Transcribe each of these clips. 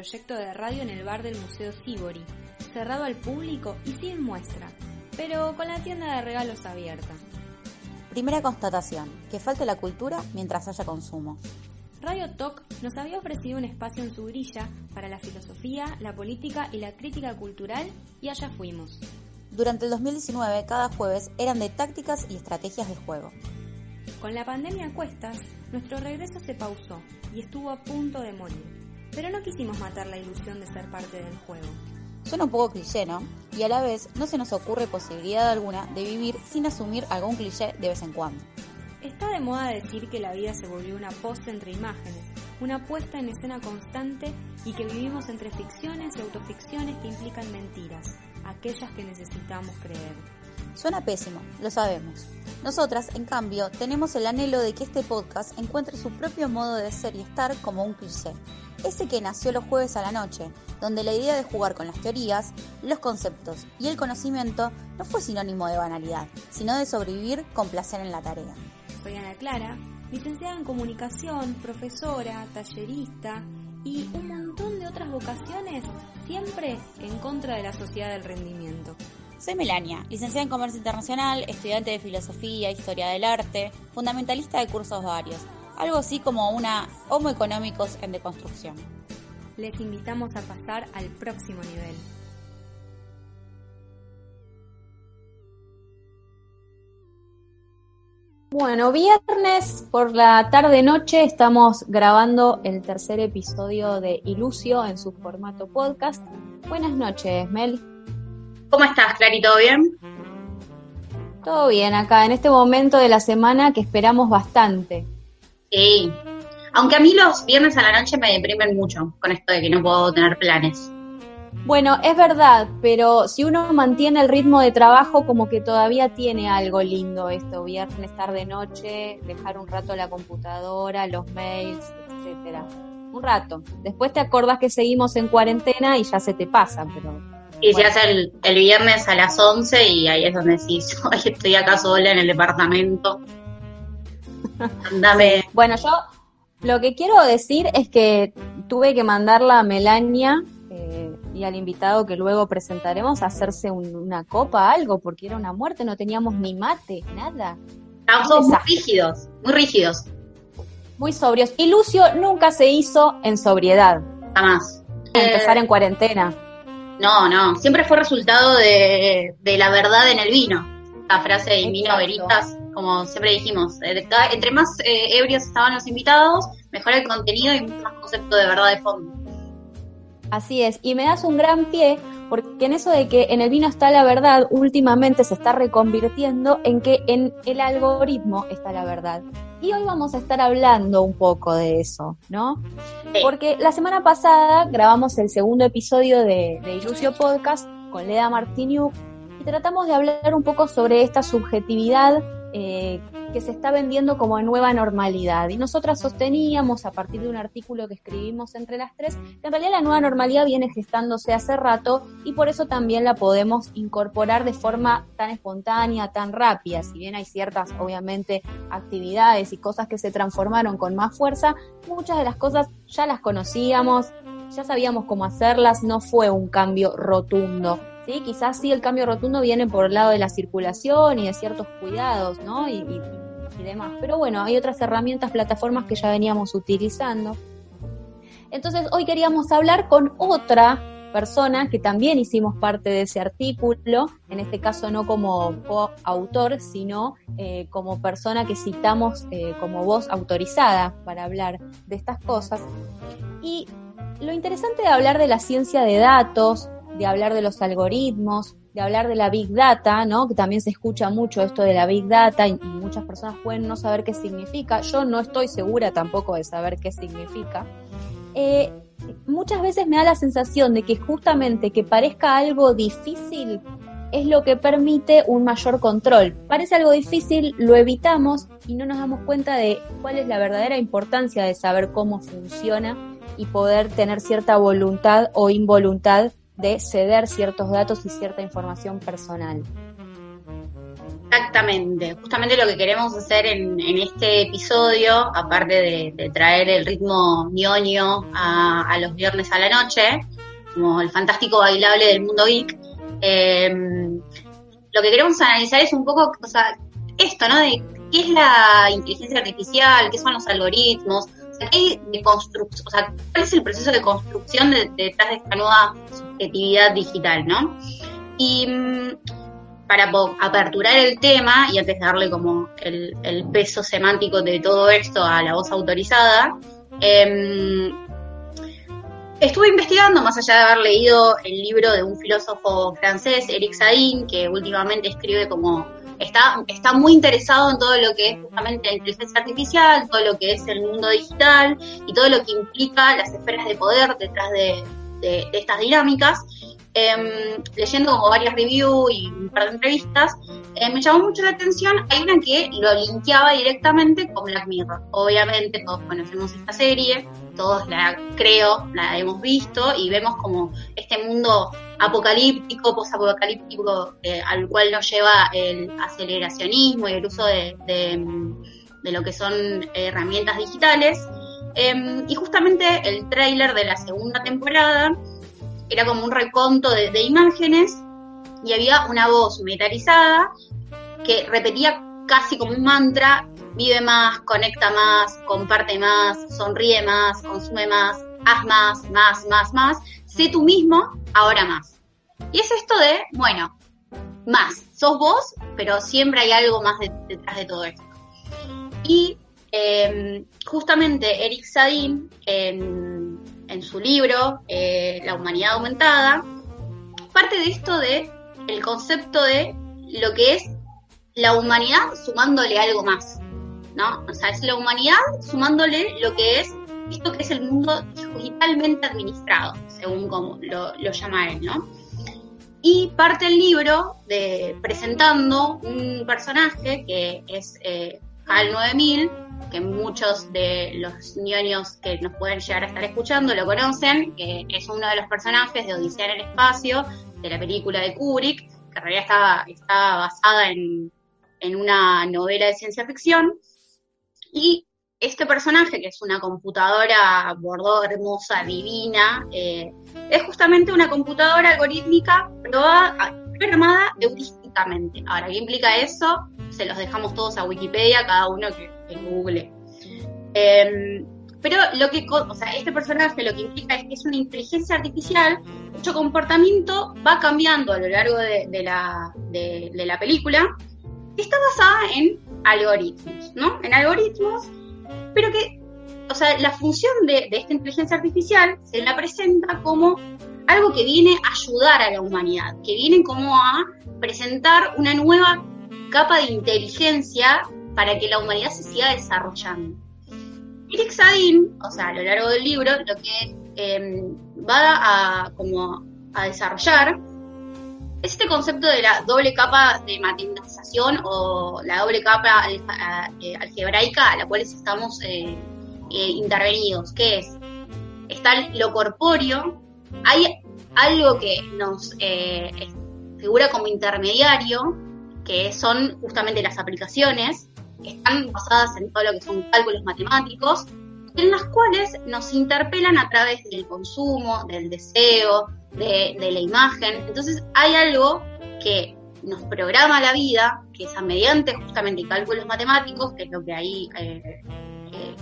proyecto de radio en el bar del Museo Sibori, cerrado al público y sin muestra, pero con la tienda de regalos abierta. Primera constatación, que falte la cultura mientras haya consumo. Radio Talk nos había ofrecido un espacio en su grilla para la filosofía, la política y la crítica cultural y allá fuimos. Durante el 2019, cada jueves eran de tácticas y estrategias de juego. Con la pandemia a cuestas, nuestro regreso se pausó y estuvo a punto de morir. Pero no quisimos matar la ilusión de ser parte del juego. Suena un poco cliché, ¿no? Y a la vez no se nos ocurre posibilidad alguna de vivir sin asumir algún cliché de vez en cuando. Está de moda decir que la vida se volvió una pose entre imágenes, una puesta en escena constante y que vivimos entre ficciones y autoficciones que implican mentiras, aquellas que necesitamos creer. Suena pésimo, lo sabemos. Nosotras, en cambio, tenemos el anhelo de que este podcast encuentre su propio modo de ser y estar como un cliché. Ese que nació los jueves a la noche, donde la idea de jugar con las teorías, los conceptos y el conocimiento no fue sinónimo de banalidad, sino de sobrevivir con placer en la tarea. Soy Ana Clara, licenciada en comunicación, profesora, tallerista y un montón de otras vocaciones, siempre en contra de la sociedad del rendimiento. Soy Melania, licenciada en Comercio Internacional, estudiante de Filosofía, Historia del Arte, fundamentalista de cursos varios, algo así como una Homo Económicos en deconstrucción. Les invitamos a pasar al próximo nivel. Bueno, viernes por la tarde-noche estamos grabando el tercer episodio de Ilusio en su formato podcast. Buenas noches, Mel. ¿Cómo estás, Clary? ¿Todo bien? Todo bien acá, en este momento de la semana que esperamos bastante. Sí, aunque a mí los viernes a la noche me deprimen mucho con esto de que no puedo tener planes. Bueno, es verdad, pero si uno mantiene el ritmo de trabajo, como que todavía tiene algo lindo esto, viernes, tarde, noche, dejar un rato la computadora, los mails, etcétera. Un rato. Después te acordás que seguimos en cuarentena y ya se te pasa, pero... Y se hace el, el, viernes a las 11 y ahí es donde sí, estoy acá sola en el departamento. Andame. Bueno, yo lo que quiero decir es que tuve que mandarla a Melania y al invitado que luego presentaremos a hacerse una copa, algo, porque era una muerte, no teníamos ni mate, nada. Estábamos muy rígidos, muy rígidos. Muy sobrios. Y Lucio nunca se hizo en sobriedad. Jamás. Empezar en cuarentena. No, no, siempre fue resultado de, la verdad en el vino. La frase de vino veritas, como siempre dijimos, eh, entre más eh, ebrios estaban los invitados, mejor el contenido y más concepto de verdad de fondo. Así es, y me das un gran pie porque en eso de que en el vino está la verdad, últimamente se está reconvirtiendo en que en el algoritmo está la verdad. Y hoy vamos a estar hablando un poco de eso, ¿no? Porque la semana pasada grabamos el segundo episodio de, de Ilusio Podcast con Leda Martiniuk y tratamos de hablar un poco sobre esta subjetividad eh, que se está vendiendo como nueva normalidad. Y nosotras sosteníamos, a partir de un artículo que escribimos entre las tres, que en realidad la nueva normalidad viene gestándose hace rato y por eso también la podemos incorporar de forma tan espontánea, tan rápida. Si bien hay ciertas, obviamente, actividades y cosas que se transformaron con más fuerza, muchas de las cosas ya las conocíamos, ya sabíamos cómo hacerlas, no fue un cambio rotundo. Quizás sí el cambio rotundo viene por el lado de la circulación y de ciertos cuidados, ¿no? Y, demás. Pero bueno, hay otras herramientas, plataformas que ya veníamos utilizando. Entonces, hoy queríamos hablar con otra persona que también hicimos parte de ese artículo, en este caso no como autor, sino eh, como persona que citamos eh, como voz autorizada para hablar de estas cosas. Y lo interesante de hablar de la ciencia de datos, de hablar de los algoritmos, de hablar de la Big Data, ¿no? Que también se escucha mucho esto de la Big Data y, muchas personas pueden no saber qué significa. Yo no estoy segura tampoco de saber qué significa. Eh, muchas veces me da la sensación de que justamente que parezca algo difícil es lo que permite un mayor control. Parece algo difícil, lo evitamos y no nos damos cuenta de cuál es la verdadera importancia de saber cómo funciona y poder tener cierta voluntad o involuntad de ceder ciertos datos y cierta información personal. Exactamente, justamente lo que queremos hacer en, este episodio, aparte de, traer el ritmo ñoño a, los viernes a la noche, como el fantástico bailable del mundo geek, em, lo que queremos analizar es un poco, o sea, esto, ¿no? De qué es la inteligencia artificial, qué son los algoritmos, de construcción, o sea, cuál es el proceso de construcción detrás de esta nueva subjetividad digital, ¿no? Y mm, para aperturar el tema y antes de darle como el, peso semántico de todo esto a la voz autorizada, em, estuve investigando, más allá de haber leído el libro de un filósofo francés, Eric Sadin, que últimamente escribe como está, está muy interesado en todo lo que es justamente la inteligencia artificial, todo lo que es el mundo digital y todo lo que implica las esferas de poder detrás de estas dinámicas. Em, leyendo como varias reviews y un par de entrevistas, eh, me llamó mucho la atención. Hay una que lo linkeaba directamente con Black Mirror. Obviamente todos conocemos esta serie, todos la creo, la hemos visto y vemos como este mundo apocalíptico, posapocalíptico, eh, al cual nos lleva el aceleracionismo y el uso de, de lo que son herramientas digitales. Em, y justamente el tráiler de la segunda temporada era como un reconto de, imágenes y había una voz metalizada que repetía casi como un mantra, vive más, conecta más, comparte más, sonríe más, consume más, haz más, más, más, más, sé tú mismo, ahora más. Y es esto de, bueno, más, sos vos, pero siempre hay algo más detrás de todo esto. Y em, justamente Eric Sadin, en en su libro eh, La humanidad aumentada, parte de esto de el concepto de lo que es la humanidad sumándole algo más, ¿no? O sea, es la humanidad sumándole lo que es esto que es el mundo digitalmente administrado, según como lo, lo ¿no? Y parte el libro de presentando un personaje que es eh, HAL 9000, que muchos de los ñoños que nos pueden llegar a estar escuchando lo conocen, que es uno de los personajes de Odisea en el Espacio, de la película de Kubrick, que en realidad está, está basada en, una novela de ciencia ficción. Y este personaje, que es una computadora bordó hermosa, divina, eh, es justamente una computadora algorítmica programada heurísticamente. Ahora, ¿qué implica eso? Se los dejamos todos a Wikipedia, cada uno que en Google. Em, pero lo que, o sea, este personaje lo que implica es que es una inteligencia artificial cuyo comportamiento va cambiando a lo largo de, la, de, la película, que está basada en algoritmos, ¿no? En algoritmos, pero que, o sea, la función de, esta inteligencia artificial se la presenta como algo que viene a ayudar a la humanidad, que viene como a presentar una nueva capa de inteligencia para que la humanidad se siga desarrollando. Eric Sadin, o sea, a lo largo del libro, lo que em, va a, como a desarrollar es este concepto de la doble capa de o la doble capa eh, algebraica a la cual estamos eh, eh, intervenidos, que es, está lo corpóreo, hay algo que nos figura como intermediario, que son justamente las aplicaciones, están basadas en todo lo que son cálculos matemáticos, en las cuales nos interpelan a través del consumo, del deseo, de, la imagen. Entonces hay algo que nos programa la vida, que es mediante justamente cálculos matemáticos, que es lo que ahí eh, eh,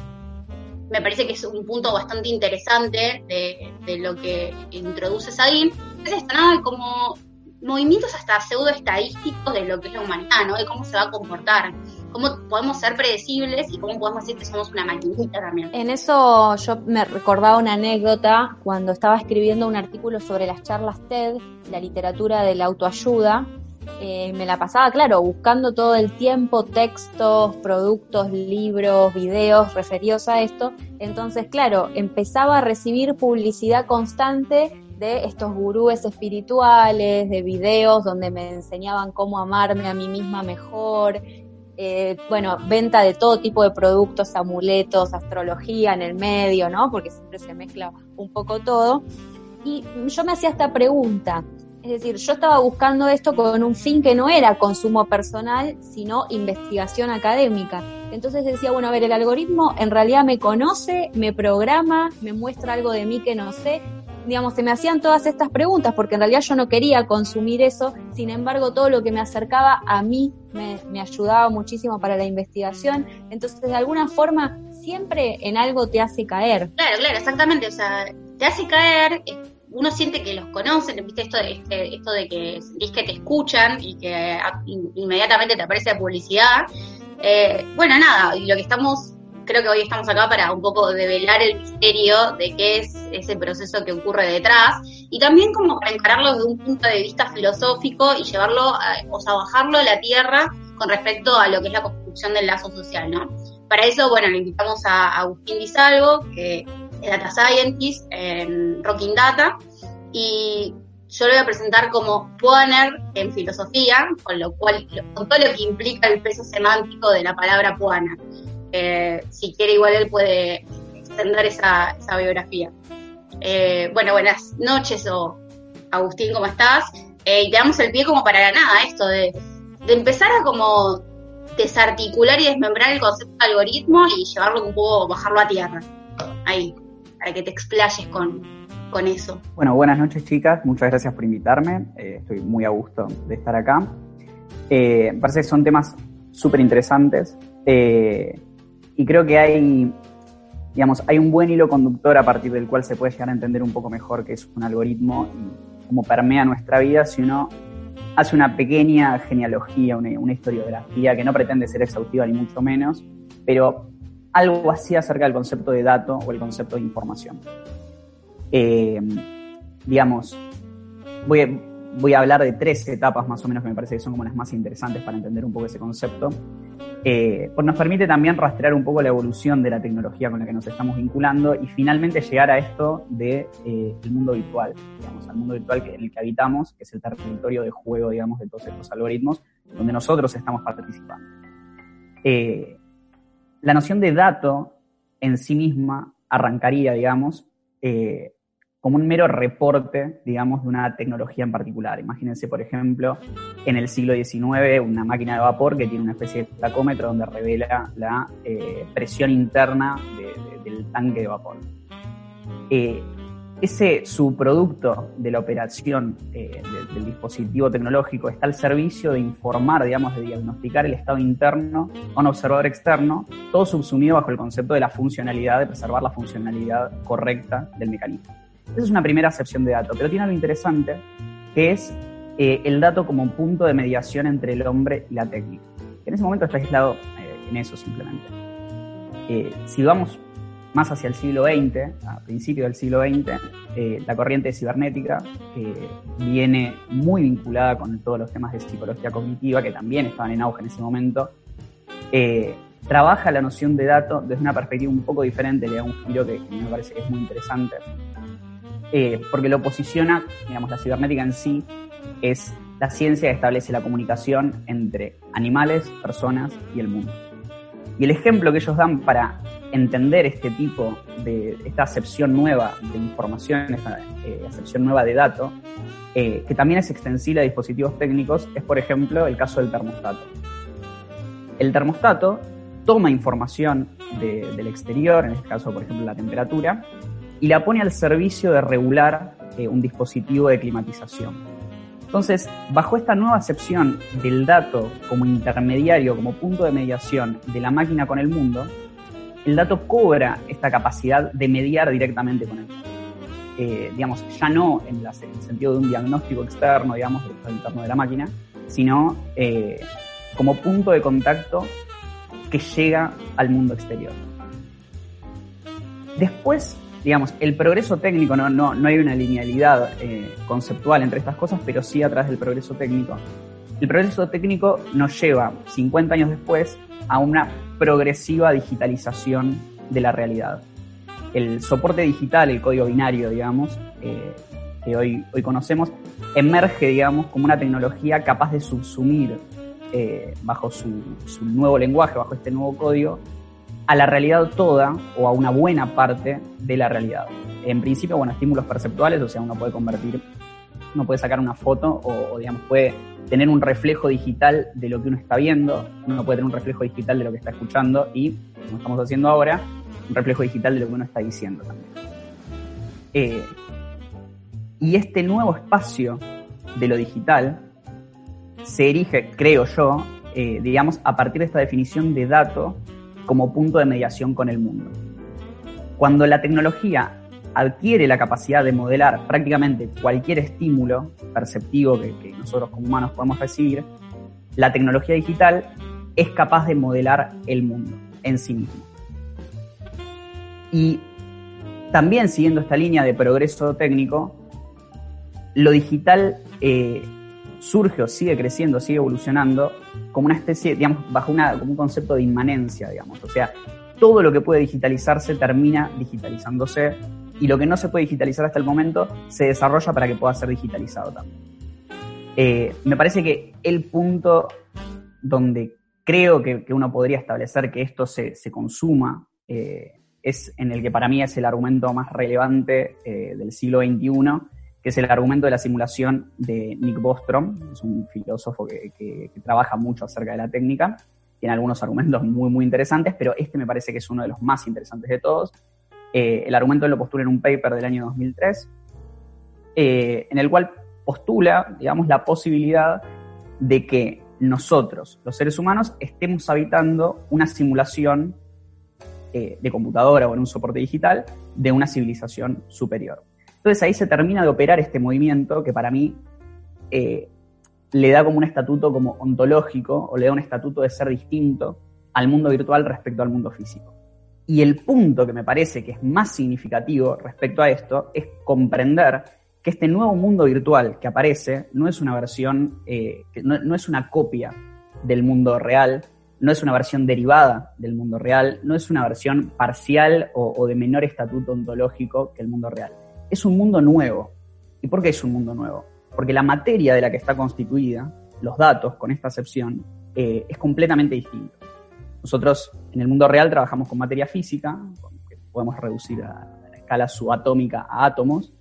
me parece que es un punto bastante interesante de, lo que introduce Sadin, es esto, ¿no? Como movimientos hasta pseudo estadísticos de lo que es la humanidad. De cómo se va a comportar cómo podemos ser predecibles y cómo podemos decir que somos una maquinita también. En eso yo me recordaba una anécdota cuando estaba escribiendo un artículo sobre las charlas TED, la literatura de la autoayuda. Eh, me la pasaba, claro, buscando todo el tiempo textos, productos, libros, videos referidos a esto. Entonces, claro, empezaba a recibir publicidad constante de estos gurúes espirituales, de videos donde me enseñaban cómo amarme a mí misma mejor, eh, bueno, venta de todo tipo de productos, amuletos, astrología en el medio, ¿no? Porque siempre se mezcla un poco todo. Y yo me hacía esta pregunta, Es decir, yo estaba buscando esto con un fin que no era consumo personal, sino investigación académica. Entonces decía, bueno, a ver, el algoritmo en realidad me conoce, me programa, me muestra algo de mí que no sé. Digamos, se me hacían todas estas preguntas porque en realidad yo no quería consumir eso, sin embargo todo lo que me acercaba a mí me, ayudaba muchísimo para la investigación. Entonces, de alguna forma, siempre en algo te hace caer. Claro, claro, exactamente. O sea, te hace caer, uno siente que los conocen, ¿viste? Esto, este, esto de que sentís que te escuchan y que ah, in- inmediatamente te aparece publicidad. Eh, bueno, nada, y lo que estamos, creo que hoy estamos acá para un poco develar el misterio de qué es ese proceso que ocurre detrás y también como para encararlo desde un punto de vista filosófico y llevarlo, o sea, bajarlo a la tierra con respecto a lo que es la construcción del lazo social, ¿no? Para eso, bueno, le invitamos a Agustín Di Salvo, que Data Scientist en Rocking Data, y yo lo voy a presentar como Puaner en filosofía, con lo cual, con todo lo que implica el peso semántico de la palabra Puaner. Eh, si quiere, igual él puede extender esa, esa biografía. Eh, bueno, buenas noches, o Agustín, ¿cómo estás? Eh, y te damos el pie como para nada, esto de, de empezar a como desarticular y desmembrar el concepto de algoritmo y llevarlo un poco, bajarlo a tierra. Ahí, para que te explayes con, con eso. Bueno, buenas noches chicas, muchas gracias por invitarme, eh, estoy muy a gusto de estar acá. Eh, parece que son temas súper interesantes eh, y creo que hay, digamos, hay un buen hilo conductor a partir del cual se puede llegar a entender un poco mejor qué es un algoritmo y cómo permea nuestra vida si uno hace una pequeña genealogía, una, una historiografía que no pretende ser exhaustiva ni mucho menos, pero algo así acerca del concepto de dato o el concepto de información. Eh, digamos, voy a, voy a hablar de tres etapas más o menos que me parece que son como las más interesantes para entender un poco ese concepto. Eh, pues nos permite también rastrear un poco la evolución de la tecnología con la que nos estamos vinculando y finalmente llegar a esto del de, eh, mundo virtual, digamos, al mundo virtual que, en el que habitamos, que es el territorio de juego, digamos, de todos estos algoritmos, donde nosotros estamos participando. Eh, la noción de dato en sí misma arrancaría, digamos, eh, como un mero reporte, digamos, de una tecnología en particular. Imagínense, por ejemplo, en el siglo XIX, una máquina de vapor que tiene una especie de tacómetro donde revela la eh, presión interna de, de, del tanque de vapor. Eh, ese subproducto de la operación eh, de, del dispositivo tecnológico está al servicio de informar, digamos, de diagnosticar el estado interno a un observador externo, todo subsumido bajo el concepto de la funcionalidad, de preservar la funcionalidad correcta del mecanismo. Esa es una primera acepción de dato, pero tiene algo interesante, que es eh, el dato como un punto de mediación entre el hombre y la técnica. En ese momento está aislado eh, en eso simplemente. Eh, si vamos más hacia el siglo XX, a principios del siglo XX, eh, la corriente cibernética, que viene muy vinculada con todos los temas de psicología cognitiva, que también estaban en auge en ese momento, eh, trabaja la noción de dato desde una perspectiva un poco diferente, le da un giro que, que me parece que es muy interesante, eh, porque lo posiciona, digamos, la cibernética en sí es la ciencia que establece la comunicación entre animales, personas y el mundo. Y el ejemplo que ellos dan para entender este tipo de, esta acepción nueva de información, esta eh, acepción nueva de datos, eh, que también es extensible a dispositivos técnicos, es por ejemplo el caso del termostato. El termostato toma información de, del exterior, en este caso por ejemplo la temperatura, y la pone al servicio de regular eh, un dispositivo de climatización. Entonces, bajo esta nueva acepción del dato como intermediario, como punto de mediación de la máquina con el mundo, el dato cobra esta capacidad de mediar directamente con el. Eh, digamos, ya no en, el sentido de un diagnóstico externo, digamos, del interno de la máquina, sino eh, como punto de contacto que llega al mundo exterior. Después, digamos, el progreso técnico, no, no, no hay una linealidad eh, conceptual entre estas cosas, pero sí a través del progreso técnico. El progreso técnico nos lleva 50 años después a una progresiva digitalización de la realidad. El soporte digital, el código binario, digamos, eh, que hoy, hoy conocemos, emerge, digamos, como una tecnología capaz de subsumir eh, bajo su, su, nuevo lenguaje, bajo este nuevo código, a la realidad toda o a una buena parte de la realidad. En principio, bueno, estímulos perceptuales, o sea, uno puede convertir Uno puede sacar una foto o, digamos, puede tener un reflejo digital de lo que uno está viendo, uno puede tener un reflejo digital de lo que está escuchando y, como estamos haciendo ahora, un reflejo digital de lo que uno está diciendo también. Eh, y este nuevo espacio de lo digital se erige, creo yo, eh, digamos, a partir de esta definición de dato como punto de mediación con el mundo. Cuando la tecnología adquiere la capacidad de modelar prácticamente cualquier estímulo perceptivo que, nosotros como humanos podemos recibir, la tecnología digital es capaz de modelar el mundo en sí mismo. Y también siguiendo esta línea de progreso técnico, lo digital eh, surge o sigue creciendo, sigue evolucionando como una especie, digamos, bajo una, como un concepto de inmanencia, digamos. O sea, todo lo que puede digitalizarse termina digitalizándose y lo que no se puede digitalizar hasta el momento se desarrolla para que pueda ser digitalizado también. Eh, me parece que el punto donde creo que, uno podría establecer que esto se, consuma eh, es en el que para mí es el argumento más relevante del siglo XXI, que es el argumento de la simulación de Nick Bostrom, es un filósofo que, trabaja mucho acerca de la técnica, tiene algunos argumentos muy, muy interesantes, pero este me parece que es uno de los más interesantes de todos. Eh, el argumento lo postula en un paper del año 2003, eh, en el cual postula, digamos, la posibilidad de que nosotros, los seres humanos, estemos habitando una simulación eh, de computadora o en un soporte digital de una civilización superior. Entonces ahí se termina de operar este movimiento que para mí le da como un estatuto como ontológico o le da un estatuto de ser distinto al mundo virtual respecto al mundo físico. Y el punto que me parece que es más significativo respecto a esto es comprender que este nuevo mundo virtual que aparece no es una versión, eh, no, es una copia del mundo real, no es una versión derivada del mundo real, no es una versión parcial o de menor estatuto ontológico que el mundo real es un mundo nuevo. ¿Y por qué es un mundo nuevo? Porque la materia de la que está constituida, los datos, con esta acepción, eh, es completamente distinto. Nosotros en el mundo real trabajamos con materia física, que podemos reducir a, la escala subatómica a átomos,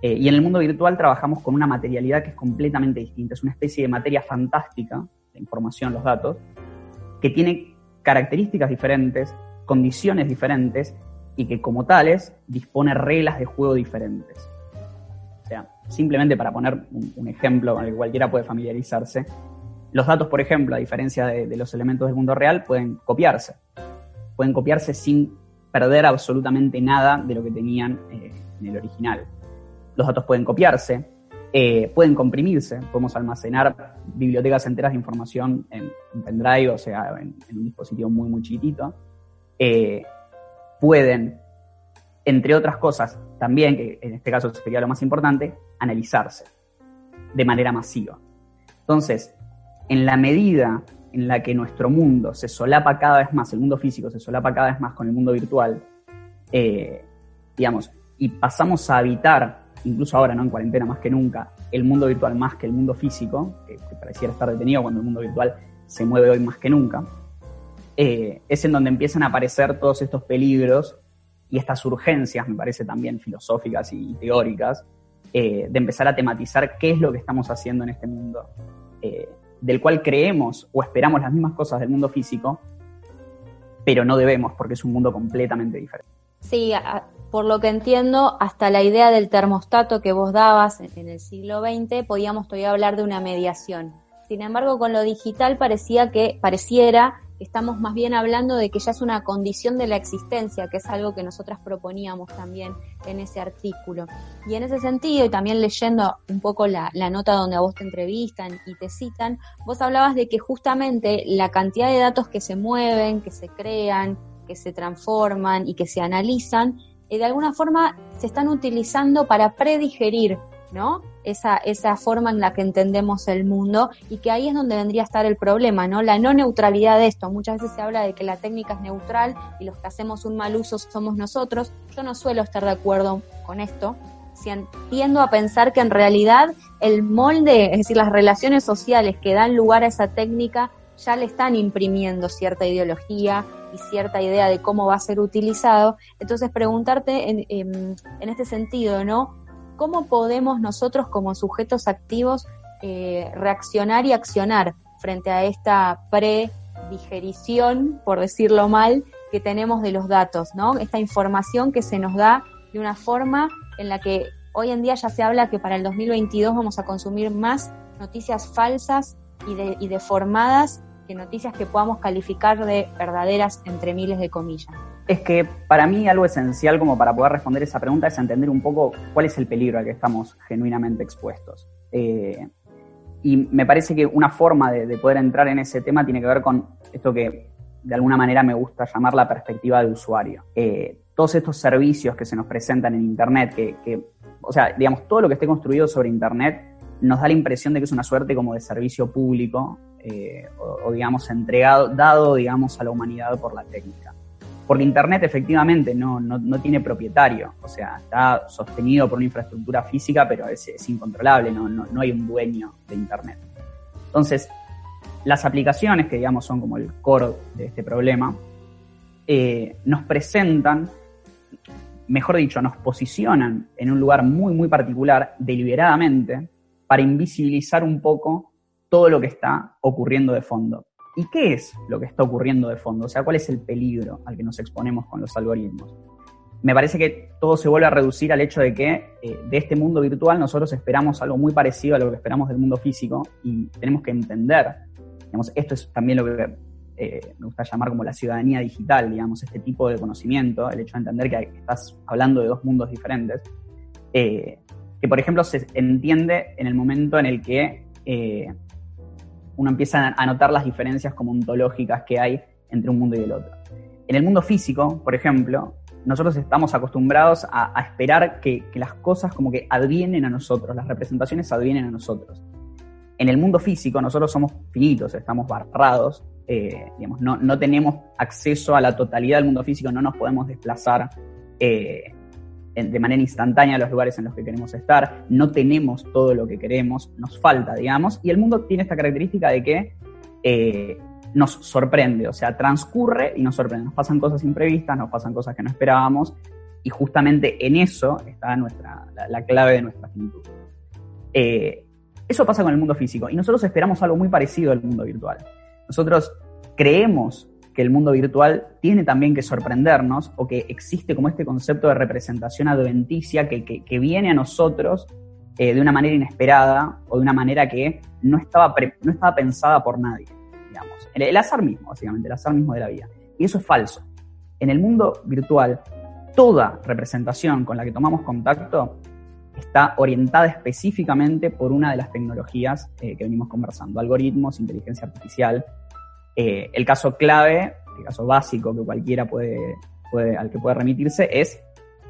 eh, y en el mundo virtual trabajamos con una materialidad que es completamente distinta. Es una especie de materia fantástica, la información, los datos, que tiene características diferentes, condiciones diferentes y que como tales dispone reglas de juego diferentes. O sea, simplemente para poner un, ejemplo con el que cualquiera puede familiarizarse, los datos, por ejemplo, a diferencia de, los elementos del mundo real, pueden copiarse. Pueden copiarse sin perder absolutamente nada de lo que tenían eh, en el original. Los datos pueden copiarse, eh, pueden comprimirse, podemos almacenar bibliotecas enteras de información en un pendrive, o sea, en, un dispositivo muy, muy chiquitito. Eh, pueden, entre otras cosas, también, que en este caso sería lo más importante, analizarse de manera masiva. Entonces, en la medida en la que nuestro mundo se solapa cada vez más, el mundo físico se solapa cada vez más con el mundo virtual, eh, digamos, y pasamos a habitar, incluso ahora, ¿no? En cuarentena más que nunca, el mundo virtual más que el mundo físico, que, que pareciera estar detenido cuando el mundo virtual se mueve hoy más que nunca, eh, es en donde empiezan a aparecer todos estos peligros y estas urgencias, me parece también filosóficas y teóricas, eh, de empezar a tematizar qué es lo que estamos haciendo en este mundo, eh, del cual creemos o esperamos las mismas cosas del mundo físico, pero no debemos porque es un mundo completamente diferente. Sí, por lo que entiendo, hasta la idea del termostato que vos dabas en el siglo XX, podíamos todavía hablar de una mediación. Sin embargo, con lo digital parecía que, pareciera estamos más bien hablando de que ya es una condición de la existencia, que es algo que nosotras proponíamos también en ese artículo. Y en ese sentido, y también leyendo un poco la, nota donde a vos te entrevistan y te citan, vos hablabas de que justamente la cantidad de datos que se mueven, que se crean, que se transforman y que se analizan, eh, de alguna forma se están utilizando para predigerir ¿no? Esa, esa forma en la que entendemos el mundo y que ahí es donde vendría a estar el problema, ¿no? La no neutralidad de esto. Muchas veces se habla de que la técnica es neutral y los que hacemos un mal uso somos nosotros. Yo no suelo estar de acuerdo con esto. Si tiendo a pensar que en realidad el molde, es decir, las relaciones sociales que dan lugar a esa técnica ya le están imprimiendo cierta ideología y cierta idea de cómo va a ser utilizado. Entonces, preguntarte en, en, en este sentido, ¿no? Cómo podemos nosotros como sujetos activos eh, reaccionar y accionar frente a esta predigerición, por decirlo mal, que tenemos de los datos, ¿no? Esta información que se nos da de una forma en la que hoy en día ya se habla que para el 2022 vamos a consumir más noticias falsas y, de, y deformadas que noticias que podamos calificar de verdaderas entre miles de comillas. Es que para mí algo esencial como para poder responder esa pregunta es entender un poco cuál es el peligro al que estamos genuinamente expuestos. Eh, y me parece que una forma de, poder entrar en ese tema tiene que ver con esto que de alguna manera me gusta llamar la perspectiva de usuario. Eh, todos estos servicios que se nos presentan en Internet, que, o sea, digamos, todo lo que esté construido sobre Internet nos da la impresión de que es una suerte como de servicio público eh, o, digamos, entregado, dado, digamos, a la humanidad por la técnica. Porque Internet efectivamente no, no, tiene propietario, o sea, está sostenido por una infraestructura física, pero es, incontrolable, no, no, hay un dueño de Internet. Entonces, las aplicaciones, que digamos son como el core de este problema, eh, nos presentan, mejor dicho, nos posicionan en un lugar muy, muy particular, deliberadamente, para invisibilizar un poco todo lo que está ocurriendo de fondo. ¿Y qué es lo que está ocurriendo de fondo? O sea, ¿cuál es el peligro al que nos exponemos con los algoritmos? Me parece que todo se vuelve a reducir al hecho de que eh, de este mundo virtual nosotros esperamos algo muy parecido a lo que esperamos del mundo físico y tenemos que entender, digamos, esto es también lo que eh, me gusta llamar como la ciudadanía digital, digamos, este tipo de conocimiento, el hecho de entender que estás hablando de dos mundos diferentes, eh, que por ejemplo se entiende en el momento en el que uno empieza a notar las diferencias como ontológicas que hay entre un mundo y el otro. En el mundo físico, por ejemplo, nosotros estamos acostumbrados a, esperar que, las cosas como que advienen a nosotros, las representaciones advienen a nosotros. En el mundo físico nosotros somos finitos, estamos barrados, eh, digamos, no, no, tenemos acceso a la totalidad del mundo físico, no nos podemos desplazar eh, de manera instantánea los lugares en los que queremos estar, no tenemos todo lo que queremos, nos falta, digamos, y el mundo tiene esta característica de que eh, nos sorprende, o sea, transcurre y nos sorprende, nos pasan cosas imprevistas, nos pasan cosas que no esperábamos, y justamente en eso está nuestra, la, clave de nuestra finitud. Eh, eso pasa con el mundo físico, y nosotros esperamos algo muy parecido al mundo virtual. Nosotros creemos que el mundo virtual tiene también que sorprendernos o que existe como este concepto de representación adventicia que, que, viene a nosotros eh, de una manera inesperada o de una manera que no estaba, no estaba pensada por nadie, digamos. El, azar mismo, básicamente, el azar mismo de la vida. Y eso es falso. En el mundo virtual, toda representación con la que tomamos contacto está orientada específicamente por una de las tecnologías eh, que venimos conversando, algoritmos, inteligencia artificial, eh, el caso clave, el caso básico que cualquiera puede, puede al que puede remitirse, es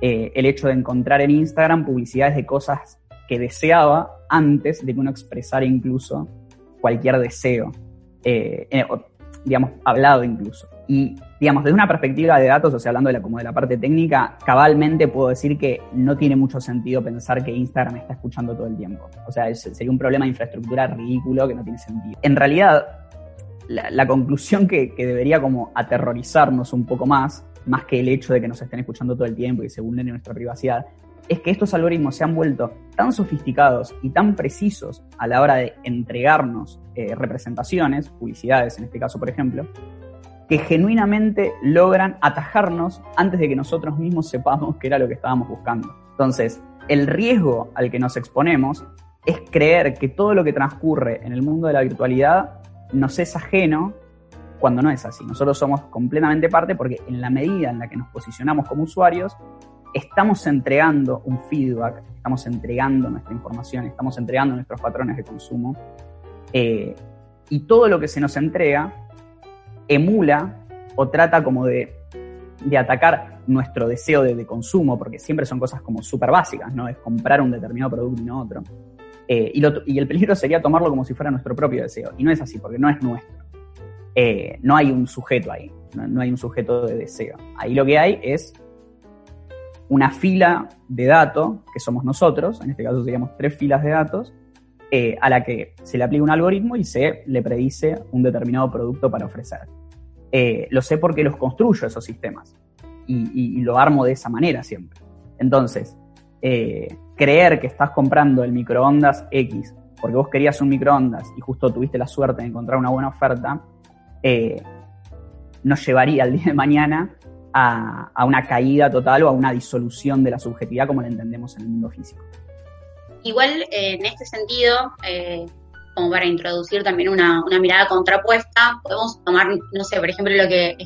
eh, el hecho de encontrar en Instagram publicidades de cosas que deseaba antes de que uno expresara incluso cualquier deseo, eh, digamos, hablado incluso. Y, digamos, desde una perspectiva de datos, o sea, hablando de la, como de la parte técnica, cabalmente puedo decir que no tiene mucho sentido pensar que Instagram está escuchando todo el tiempo. O sea, sería un problema de infraestructura ridículo que no tiene sentido. En realidad, la, conclusión que, debería como aterrorizarnos un poco más, más que el hecho de que nos estén escuchando todo el tiempo y se vulneren nuestra privacidad, es que estos algoritmos se han vuelto tan sofisticados y tan precisos a la hora de entregarnos eh, representaciones, publicidades en este caso por ejemplo, que genuinamente logran atajarnos antes de que nosotros mismos sepamos qué era lo que estábamos buscando. Entonces, el riesgo al que nos exponemos es creer que todo lo que transcurre en el mundo de la virtualidad nos es ajeno cuando no es así. Nosotros somos completamente parte porque en la medida en la que nos posicionamos como usuarios, estamos entregando un feedback, estamos entregando nuestra información, estamos entregando nuestros patrones de consumo. Eh, y todo lo que se nos entrega emula o trata como de, atacar nuestro deseo de, consumo, porque siempre son cosas como súper básicas, ¿no? Es comprar un determinado producto y no otro. Eh, y, el peligro sería tomarlo como si fuera nuestro propio deseo. Y no es así, porque no es nuestro. Eh, no hay un sujeto ahí, no, hay un sujeto de deseo. Ahí lo que hay es una fila de datos, que somos nosotros, en este caso seríamos tres filas de datos, eh, a la que se le aplica un algoritmo y se le predice un determinado producto para ofrecer. lo sé porque los construyo esos sistemas y, y, lo armo de esa manera siempre. Entonces, creer que estás comprando el microondas X porque vos querías un microondas y justo tuviste la suerte de encontrar una buena oferta, eh, nos llevaría el día de mañana a, una caída total o a una disolución de la subjetividad como la entendemos en el mundo físico. Igual, eh, en este sentido, eh, como para introducir también una, mirada contrapuesta, podemos tomar, no sé, por ejemplo, lo que,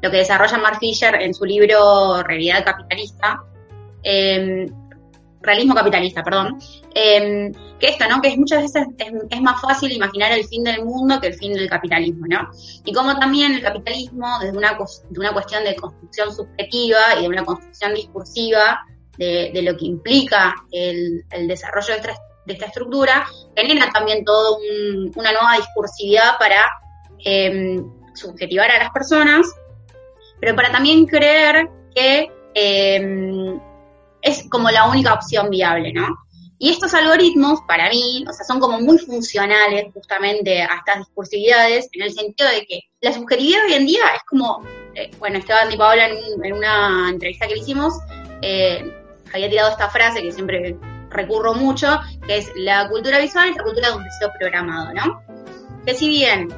lo que desarrolla Mark Fisher en su libro Realidad Capitalista, realismo capitalista, perdón, em, que esto, ¿no? Que muchas veces es, más fácil imaginar el fin del mundo que el fin del capitalismo, ¿no? Y como también el capitalismo, desde una, de una cuestión de construcción subjetiva y de una construcción discursiva de, lo que implica el, desarrollo de esta, estructura, genera también toda una nueva discursividad para em, subjetivar a las personas, pero para también creer que em, es como la única opción viable, ¿no? Y estos algoritmos, para mí, o sea, son como muy funcionales justamente a estas discursividades, en el sentido de que la subjetividad hoy en día es como, eh, bueno, Esteban y Paola en, una entrevista que le hicimos, eh, había tirado esta frase que siempre recurro mucho, que es la cultura visual es la cultura de un deseo programado, ¿no? Que si bien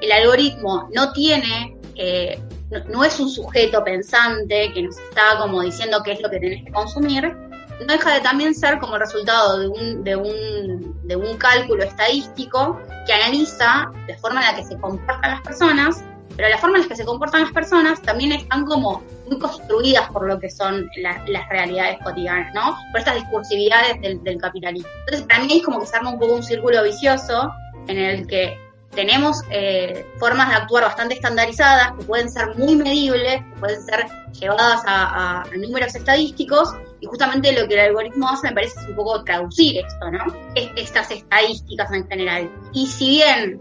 el algoritmo no tiene eh, no, es un sujeto pensante que nos está como diciendo qué es lo que tenés que consumir, no deja de también ser como resultado de un, de un, de un cálculo estadístico que analiza la forma en la que se comportan las personas, pero la forma en la que se comportan las personas también están como muy construidas por lo que son las realidades cotidianas, ¿no? Por estas discursividades del, capitalismo. Entonces, para es como que se arma un poco un círculo vicioso en el que tenemos eh, formas de actuar bastante estandarizadas, que pueden ser muy medibles, que pueden ser llevadas a, números estadísticos, y justamente lo que el algoritmo hace me parece es un poco traducir esto, ¿no? estas estadísticas en general. Y si bien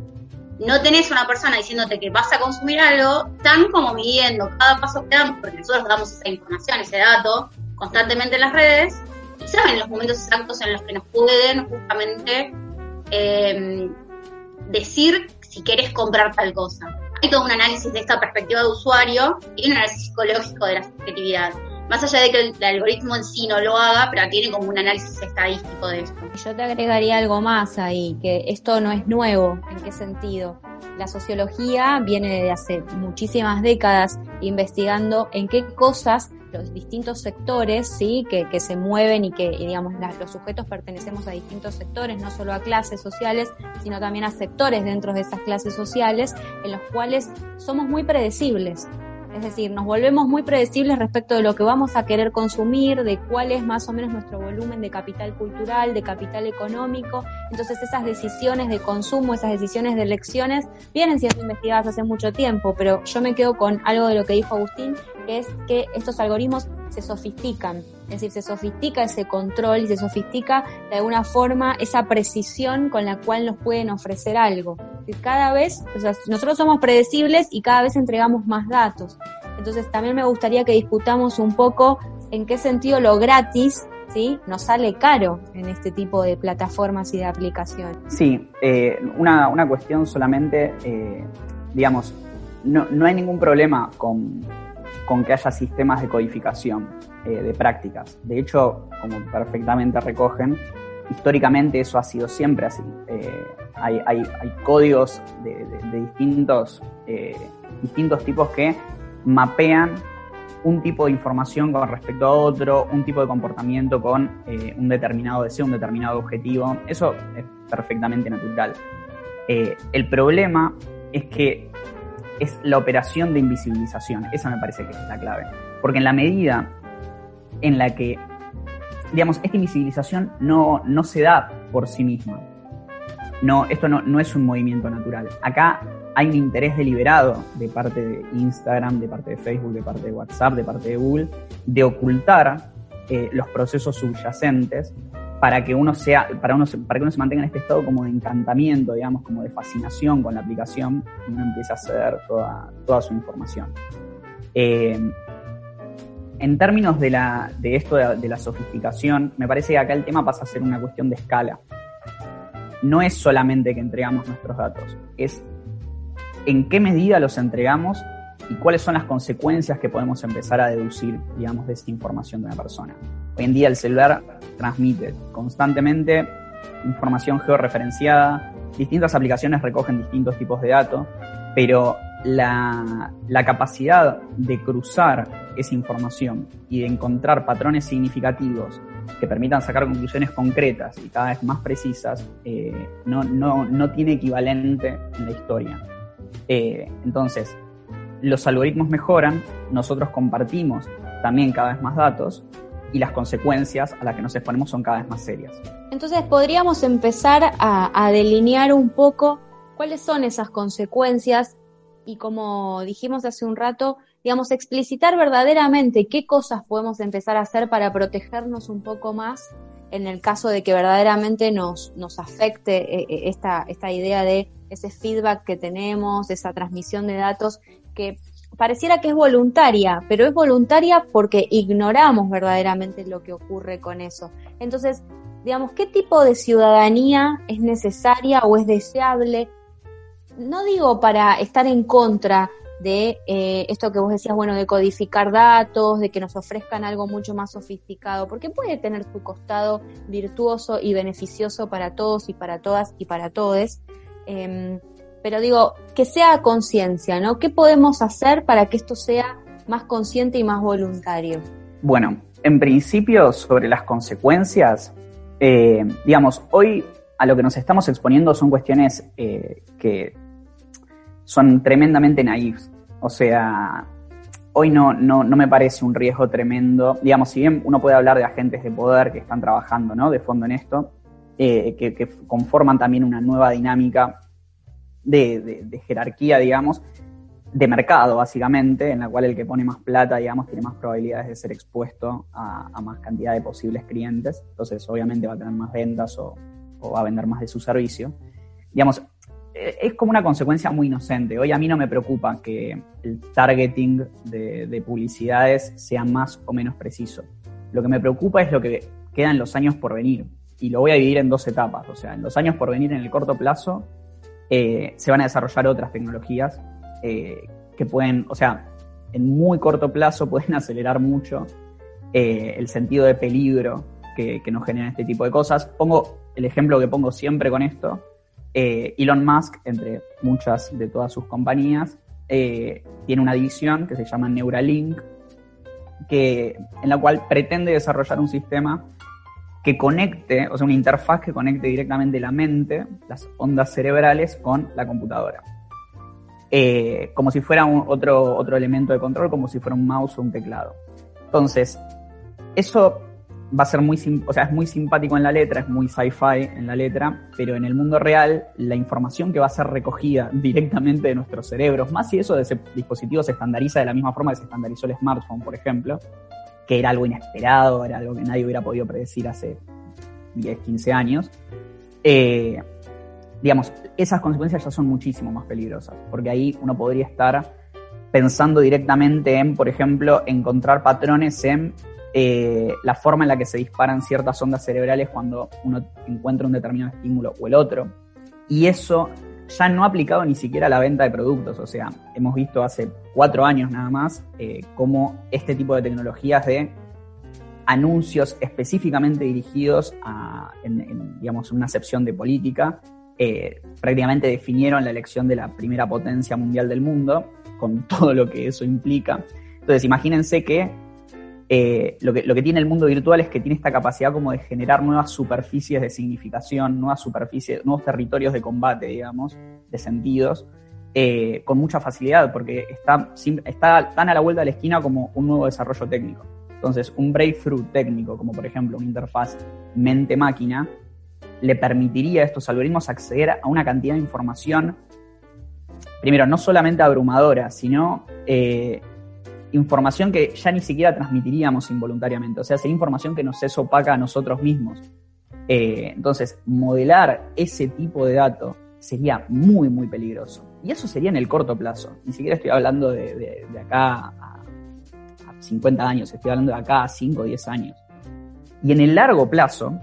no tenés una persona diciéndote que vas a consumir algo, están como midiendo cada paso que damos, porque nosotros damos esa información, ese dato, constantemente en las redes, y saben los momentos exactos en los que nos pueden justamente eh, decir si querés comprar tal cosa. Hay todo un análisis de esta perspectiva de usuario y un análisis psicológico de la subjetividad. Más allá de que el, algoritmo en sí no lo haga, pero tiene como un análisis estadístico de esto. Yo te agregaría algo más ahí, que esto no es nuevo. ¿En qué sentido? La sociología viene desde hace muchísimas décadas investigando en qué cosas los distintos sectores, sí, que, que se mueven y que, digamos, los sujetos pertenecemos a distintos sectores, no solo a clases sociales, sino también a sectores dentro de esas clases sociales, en los cuales somos muy predecibles. Es decir, nos volvemos muy predecibles respecto de lo que vamos a querer consumir, de cuál es más o menos nuestro volumen de capital cultural, de capital económico. Entonces esas decisiones de consumo, esas decisiones de elecciones vienen siendo investigadas hace mucho tiempo, pero yo me quedo con algo de lo que dijo Agustín, que es que estos algoritmos se sofistican, es decir, se sofistica ese control y se sofistica de alguna forma esa precisión con la cual nos pueden ofrecer algo. Cada vez, nosotros somos predecibles y cada vez entregamos más datos. Entonces también me gustaría que discutamos un poco en qué sentido lo gratis ¿sí? nos sale caro en este tipo de plataformas y de aplicaciones. Sí, eh, una, una, cuestión solamente, eh, digamos, no, no hay ningún problema con con que haya sistemas de codificación eh, de prácticas. De hecho, como perfectamente recogen, históricamente eso ha sido siempre así. Eh, hay, códigos de, distintos, eh, distintos tipos que mapean un tipo de información con respecto a otro, un tipo de comportamiento con un determinado deseo, un determinado objetivo. Eso es perfectamente natural. el problema es que es la operación de invisibilización. Esa me parece que es la clave. Porque en la medida en la que, digamos, esta invisibilización no, no se da por sí misma. No, esto no, no es un movimiento natural. Acá hay un interés deliberado de parte de Instagram, de parte de Facebook, de parte de WhatsApp, de parte de Google, de ocultar eh, los procesos subyacentes para que uno sea, para uno que uno se mantenga en este estado como de encantamiento, digamos, como de fascinación con la aplicación y uno empiece a hacer toda, toda su información. Eh, en términos de, la, de esto de, la sofisticación, me parece que acá el tema pasa a ser una cuestión de escala. No es solamente que entregamos nuestros datos, es en qué medida los entregamos y cuáles son las consecuencias que podemos empezar a deducir, digamos, de esta información de una persona. Hoy en día el celular transmite constantemente información georreferenciada, distintas aplicaciones recogen distintos tipos de datos, pero la, capacidad de cruzar esa información y de encontrar patrones significativos que permitan sacar conclusiones concretas y cada vez más precisas, eh, no, tiene equivalente en la historia. Eh, entonces, los algoritmos mejoran, nosotros compartimos también cada vez más datos y las consecuencias a las que nos exponemos son cada vez más serias. Entonces, podríamos empezar a, a delinear un poco cuáles son esas consecuencias y como dijimos hace un rato, digamos, explicitar verdaderamente qué cosas podemos empezar a hacer para protegernos un poco más en el caso de que verdaderamente nos, nos afecte eh, eh, esta, esta idea de ese feedback que tenemos, esa transmisión de datos que pareciera que es voluntaria, pero es voluntaria porque ignoramos verdaderamente lo que ocurre con eso. Entonces, digamos, ¿qué tipo de ciudadanía es necesaria o es deseable? No digo para estar en contra de eh, esto que vos decías, bueno, de codificar datos, de que nos ofrezcan algo mucho más sofisticado, porque puede tener su costado virtuoso y beneficioso para todos y para todas y para todes. Em, pero digo, que sea conciencia, ¿no? ¿Qué podemos hacer para que esto sea más consciente y más voluntario? Bueno, en principio, sobre las consecuencias, eh, digamos, hoy a lo que nos estamos exponiendo son cuestiones eh, que son tremendamente naifs. O sea, hoy no, no, no, me parece un riesgo tremendo. Digamos, si bien uno puede hablar de agentes de poder que están trabajando ¿no? de fondo en esto, eh, que, conforman también una nueva dinámica de, jerarquía, digamos, de mercado, básicamente, en la cual el que pone más plata, digamos, tiene más probabilidades de ser expuesto a, más cantidad de posibles clientes. Entonces, obviamente va a tener más ventas o, va a vender más de su servicio. Digamos, es como una consecuencia muy inocente. Hoy a mí no me preocupa que el targeting de, de, publicidades sea más o menos preciso. Lo que me preocupa es lo que queda en los años por venir. Y lo voy a dividir en dos etapas. O sea, en los años por venir, en el corto plazo, eh, se van a desarrollar otras tecnologías eh, que pueden, o sea, en muy corto plazo pueden acelerar mucho eh, el sentido de peligro que, que nos generan este tipo de cosas. Pongo el ejemplo que pongo siempre con esto Elon Musk, entre muchas de todas sus compañías, tiene una división que se llama Neuralink, que, en la cual pretende desarrollar un sistema que conecte, o sea, una interfaz que conecte directamente la mente, las ondas cerebrales, con la computadora. Eh, como si fuera un, otro, otro elemento de control, como si fuera un mouse o un teclado. Entonces, eso va a ser muy, o sea, es muy simpático en la letra, es muy sci-fi en la letra, pero en el mundo real la información que va a ser recogida directamente de nuestros cerebros, más si eso de ese dispositivo se estandariza de la misma forma que se estandarizó el smartphone, por ejemplo, que era algo inesperado, era algo que nadie hubiera podido predecir hace 10, 15 años, eh, digamos, esas consecuencias ya son muchísimo más peligrosas, porque ahí uno podría estar pensando directamente en, por ejemplo, encontrar patrones en eh, la forma en la que se disparan ciertas ondas cerebrales cuando uno encuentra un determinado estímulo o el otro. Y eso ya no ha aplicado ni siquiera a la venta de productos. O sea, hemos visto hace cuatro años nada más eh, cómo este tipo de tecnologías de anuncios específicamente dirigidos a, en, digamos, una acepción de política, eh, prácticamente definieron la elección de la primera potencia mundial del mundo, con todo lo que eso implica. Entonces, imagínense que eh, lo, que, lo que tiene el mundo virtual es que tiene esta capacidad como de generar nuevas superficies de significación, nuevas superficies, nuevos territorios de combate, digamos, de sentidos, eh, con mucha facilidad, porque está, está tan a la vuelta de la esquina como un nuevo desarrollo técnico. Entonces, un breakthrough técnico, como por ejemplo una interfaz mente-máquina, le permitiría a estos algoritmos acceder a una cantidad de información, primero, no solamente abrumadora, sino eh, información que ya ni siquiera transmitiríamos involuntariamente. O sea, sería información que nos es opaca a nosotros mismos. Eh, entonces, modelar ese tipo de dato sería muy, muy peligroso. Y eso sería en el corto plazo. Ni siquiera estoy hablando de, de, de acá a, a, 50 años, estoy hablando de acá a 5 o 10 años. Y en el largo plazo,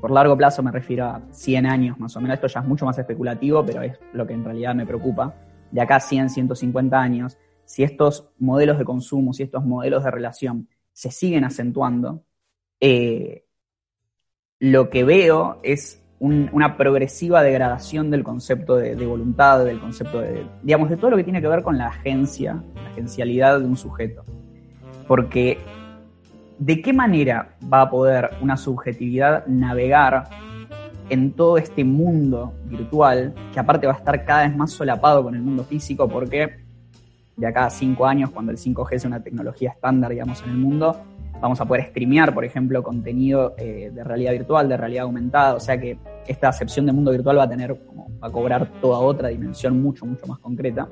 por largo plazo me refiero a 100 años más o menos, esto ya es mucho más especulativo, pero es lo que en realidad me preocupa. De acá a 100, 150 años, si estos modelos de consumo, si estos modelos de relación se siguen acentuando, eh, lo que veo es una progresiva degradación del concepto de, voluntad, del concepto de, digamos, de todo lo que tiene que ver con la agencia, la agencialidad de un sujeto. Porque, ¿de qué manera va a poder una subjetividad navegar en todo este mundo virtual, que aparte va a estar cada vez más solapado con el mundo físico, porque de acá a cinco años, cuando el 5G sea una tecnología estándar, digamos, en el mundo, vamos a poder streamear, por ejemplo, contenido eh, de realidad virtual, de realidad aumentada, o sea que esta acepción de mundo virtual va a tener, va a cobrar toda otra dimensión mucho, mucho más concreta.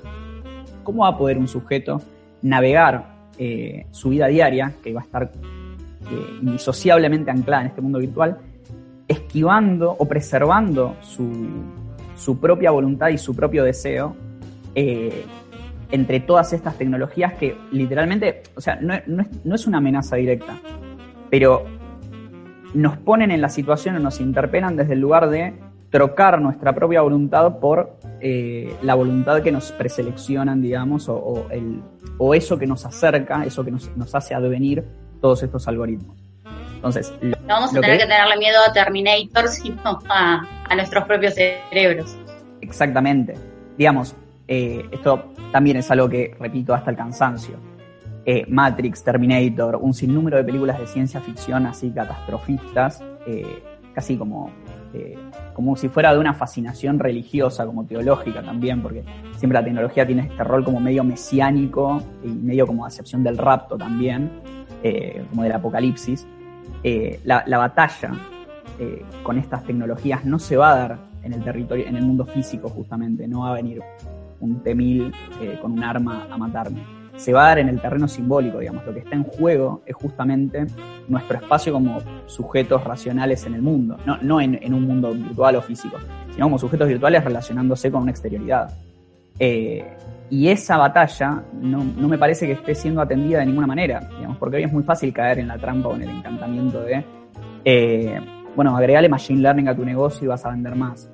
¿Cómo va a poder un sujeto navegar eh, su vida diaria, que va a estar eh, indisociablemente anclada en este mundo virtual, esquivando o preservando su, su propia voluntad y su propio deseo entre todas estas tecnologías que literalmente, o sea, no, es, una amenaza directa, pero nos ponen en la situación o nos interpelan desde el lugar de trocar nuestra propia voluntad por eh, la voluntad que nos preseleccionan, digamos, o, el, o eso que nos acerca, eso que nos, hace advenir todos estos algoritmos. Entonces, no vamos a tener que, tenerle miedo a Terminator, sino a, a nuestros propios cerebros. Exactamente. Digamos, eh, esto también es algo que repito hasta el cansancio. Eh, Matrix, Terminator, un sinnúmero de películas de ciencia ficción así catastrofistas, eh, casi como, como si fuera de una fascinación religiosa, como teológica también, porque siempre la tecnología tiene este rol como medio mesiánico y medio como acepción del rapto también, como del apocalipsis. La, la, batalla con estas tecnologías no se va a dar en el territorio, en el mundo físico justamente, no va a venir un T-1000 eh, con un arma a matarme. Se va a dar en el terreno simbólico, digamos. Lo que está en juego es justamente nuestro espacio como sujetos racionales en el mundo, no, no en, un mundo virtual o físico, sino como sujetos virtuales relacionándose con una exterioridad. Eh, y esa batalla no, me parece que esté siendo atendida de ninguna manera, digamos, porque hoy es muy fácil caer en la trampa o en el encantamiento de, eh, bueno, agregale machine learning a tu negocio y vas a vender más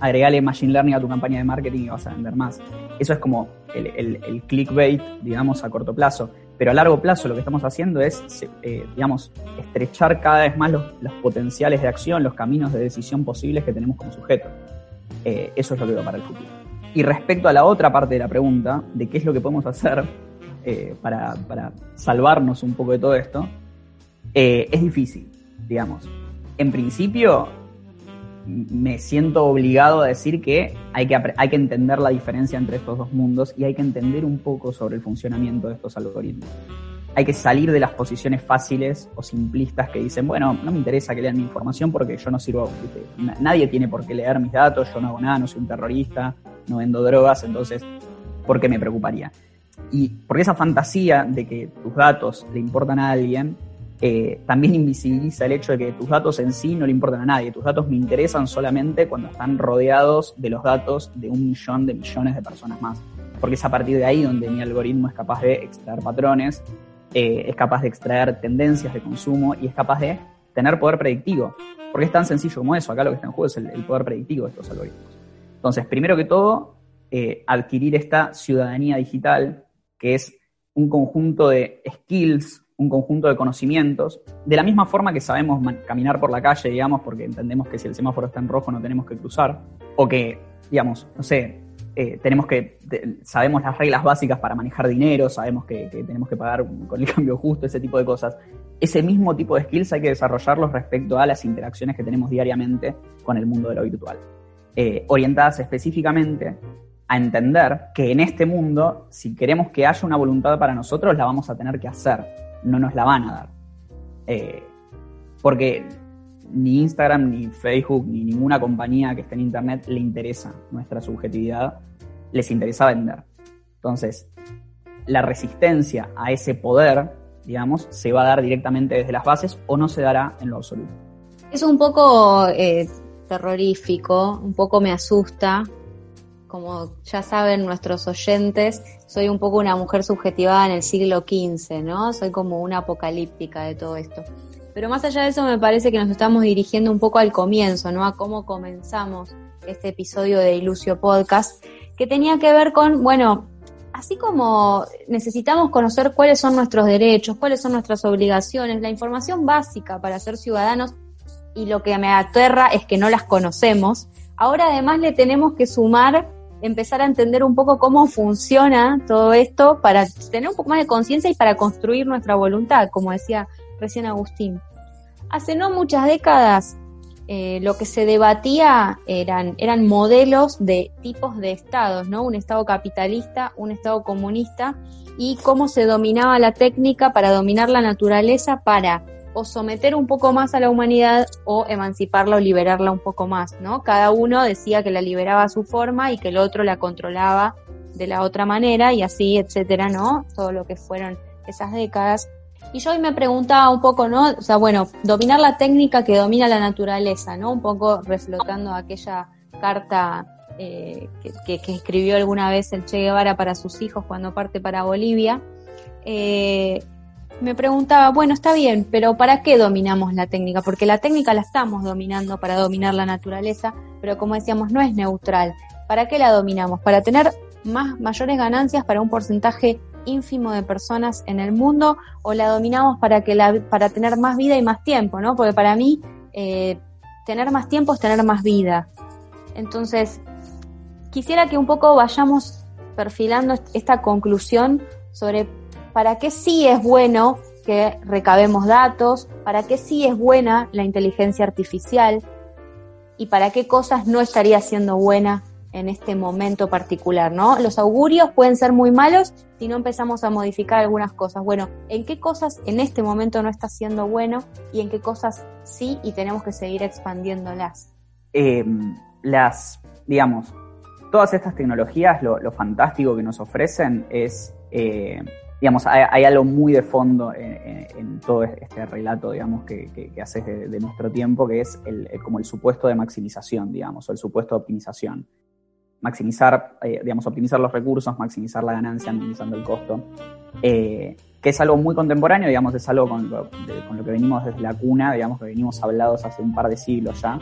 agregale machine learning a tu campaña de marketing y vas a vender más. Eso es como el, clickbait, digamos, a corto plazo. Pero a largo plazo lo que estamos haciendo es, eh, digamos, estrechar cada vez más los, potenciales de acción, los caminos de decisión posibles que tenemos como sujeto. Eh, eso es lo que veo para el futuro. Y respecto a la otra parte de la pregunta, de qué es lo que podemos hacer eh, para, para, salvarnos un poco de todo esto, es difícil, digamos. En principio, me siento obligado a decir que hay, que hay que entender la diferencia entre estos dos mundos y hay que entender un poco sobre el funcionamiento de estos algoritmos. Hay que salir de las posiciones fáciles o simplistas que dicen, bueno, no me interesa que lean mi información porque yo no sirvo, nadie tiene por qué leer mis datos, yo no hago nada, no soy un terrorista, no vendo drogas, entonces, ¿por qué me preocuparía? Y porque esa fantasía de que tus datos le importan a alguien eh, también invisibiliza el hecho de que tus datos en sí no le importan a nadie. Tus datos me interesan solamente cuando están rodeados de los datos de un millón de millones de personas más. Porque es a partir de ahí donde mi algoritmo es capaz de extraer patrones, eh, es capaz de extraer tendencias de consumo y es capaz de tener poder predictivo. Porque es tan sencillo como eso. Acá lo que está en juego es el, poder predictivo de estos algoritmos. Entonces, primero que todo, eh, adquirir esta ciudadanía digital, que es un conjunto de skills un conjunto de conocimientos, de la misma forma que sabemos caminar por la calle, digamos, porque entendemos que si el semáforo está en rojo no tenemos que cruzar, o que, digamos, no sé, eh, tenemos que, sabemos las reglas básicas para manejar dinero, sabemos que, tenemos que pagar con el cambio justo, ese tipo de cosas. Ese mismo tipo de skills hay que desarrollarlos respecto a las interacciones que tenemos diariamente con el mundo de lo virtual, eh, orientadas específicamente a entender que en este mundo, si queremos que haya una voluntad para nosotros, la vamos a tener que hacer no nos la van a dar. Eh, porque ni Instagram, ni Facebook, ni ninguna compañía que esté en Internet le interesa nuestra subjetividad, les interesa vender. Entonces, la resistencia a ese poder, digamos, se va a dar directamente desde las bases o no se dará en lo absoluto. Es un poco eh, terrorífico, un poco me asusta, como ya saben nuestros oyentes, soy un poco una mujer subjetivada en el siglo XV, ¿no? Soy como una apocalíptica de todo esto. Pero más allá de eso me parece que nos estamos dirigiendo un poco al comienzo, ¿no? A cómo comenzamos este episodio de Ilusio Podcast, que tenía que ver con, bueno, así como necesitamos conocer cuáles son nuestros derechos, cuáles son nuestras obligaciones, la información básica para ser ciudadanos, y lo que me aterra es que no las conocemos, ahora además le tenemos que sumar, empezar a entender un poco cómo funciona todo esto para tener un poco más de conciencia y para construir nuestra voluntad, como decía recién Agustín. Hace no muchas décadas eh, lo que se debatía eran, eran modelos de tipos de estados, ¿no? Un estado capitalista, un estado comunista, y cómo se dominaba la técnica para dominar la naturaleza para o someter un poco más a la humanidad o emanciparla o liberarla un poco más, ¿no? Cada uno decía que la liberaba a su forma y que el otro la controlaba de la otra manera y así, etcétera, ¿no? Todo lo que fueron esas décadas. Y yo hoy me preguntaba un poco, ¿no? O sea, bueno, dominar la técnica que domina la naturaleza, ¿no? Un poco reflotando aquella carta eh, que, escribió alguna vez el Che Guevara para sus hijos cuando parte para Bolivia. Eh, me preguntaba, bueno, está bien, pero ¿para qué dominamos la técnica? Porque la técnica la estamos dominando para dominar la naturaleza, pero como decíamos, no es neutral. ¿Para qué la dominamos? Para tener más mayores ganancias para un porcentaje ínfimo de personas en el mundo o la dominamos para que la, para tener más vida y más tiempo, ¿no? Porque para mí eh, tener más tiempo es tener más vida. Entonces, quisiera que un poco vayamos perfilando esta conclusión sobre para qué sí es bueno que recabemos datos, para qué sí es buena la inteligencia artificial y para qué cosas no estaría siendo buena en este momento particular, ¿no? Los augurios pueden ser muy malos si no empezamos a modificar algunas cosas. Bueno, ¿en qué cosas en este momento no está siendo bueno y en qué cosas sí y tenemos que seguir expandiéndolas? Eh, las, digamos, todas estas tecnologías, lo, fantástico que nos ofrecen es, eh, digamos, hay, algo muy de fondo en, todo este relato, digamos, que, que, haces de, nuestro tiempo, que es el, como el supuesto de maximización, digamos, o el supuesto de optimización maximizar, eh, digamos, optimizar los recursos, maximizar la ganancia, minimizando el costo, eh, que es algo muy contemporáneo, digamos, es algo con lo, con lo, que venimos desde la cuna, digamos, que venimos hablados hace un par de siglos ya.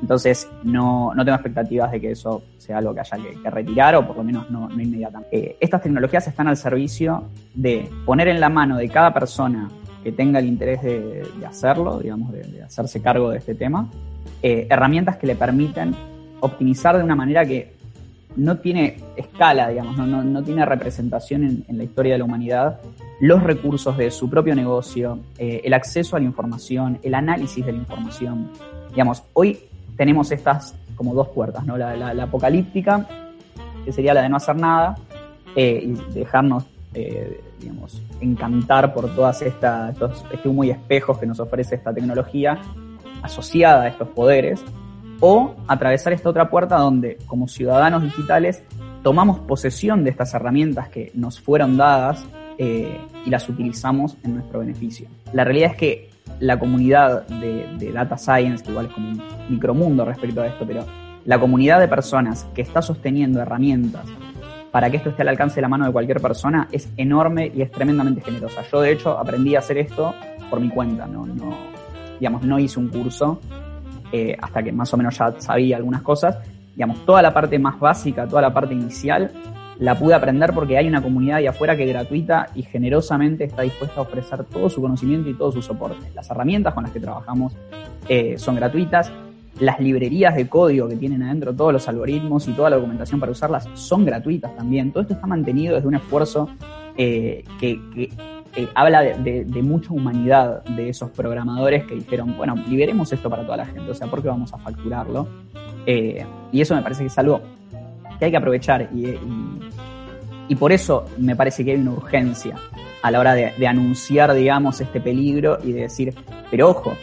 Entonces, no, no tengo expectativas de que eso sea algo que haya que, retirar o por lo menos no, no inmediatamente. Eh, estas tecnologías están al servicio de poner en la mano de cada persona que tenga el interés de, hacerlo, digamos, de, hacerse cargo de este tema, herramientas que le permiten optimizar de una manera que no tiene escala, digamos, no, no, tiene representación en, la historia de la humanidad, los recursos de su propio negocio, eh, el acceso a la información, el análisis de la información. Digamos, hoy tenemos estas como dos puertas, ¿no? La, apocalíptica, que sería la de no hacer nada, eh, y dejarnos, eh, digamos, encantar por todas estas, estos, este humo y espejos que nos ofrece esta tecnología asociada a estos poderes, o atravesar esta otra puerta donde como ciudadanos digitales tomamos posesión de estas herramientas que nos fueron dadas eh, y las utilizamos en nuestro beneficio. La realidad es que la comunidad de, data science, que igual es como un micromundo respecto a esto, pero la comunidad de personas que está sosteniendo herramientas para que esto esté al alcance de la mano de cualquier persona es enorme y es tremendamente generosa. Yo de hecho aprendí a hacer esto por mi cuenta, no, no, digamos, no hice un curso, eh, hasta que más o menos ya sabía algunas cosas. Digamos, toda la parte más básica, toda la parte inicial, la pude aprender porque hay una comunidad ahí afuera que gratuita y generosamente está dispuesta a ofrecer todo su conocimiento y todo su soporte. Las herramientas con las que trabajamos eh, son gratuitas. Las librerías de código que tienen adentro todos los algoritmos y toda la documentación para usarlas son gratuitas también. Todo esto está mantenido desde un esfuerzo eh, que, eh, habla de, mucha humanidad de esos programadores que dijeron, bueno, liberemos esto para toda la gente, o sea, ¿por qué vamos a facturarlo? Y eso me parece que es algo que hay que aprovechar y, por eso me parece que hay una urgencia a la hora de, anunciar, digamos, este peligro y de decir, pero ojo,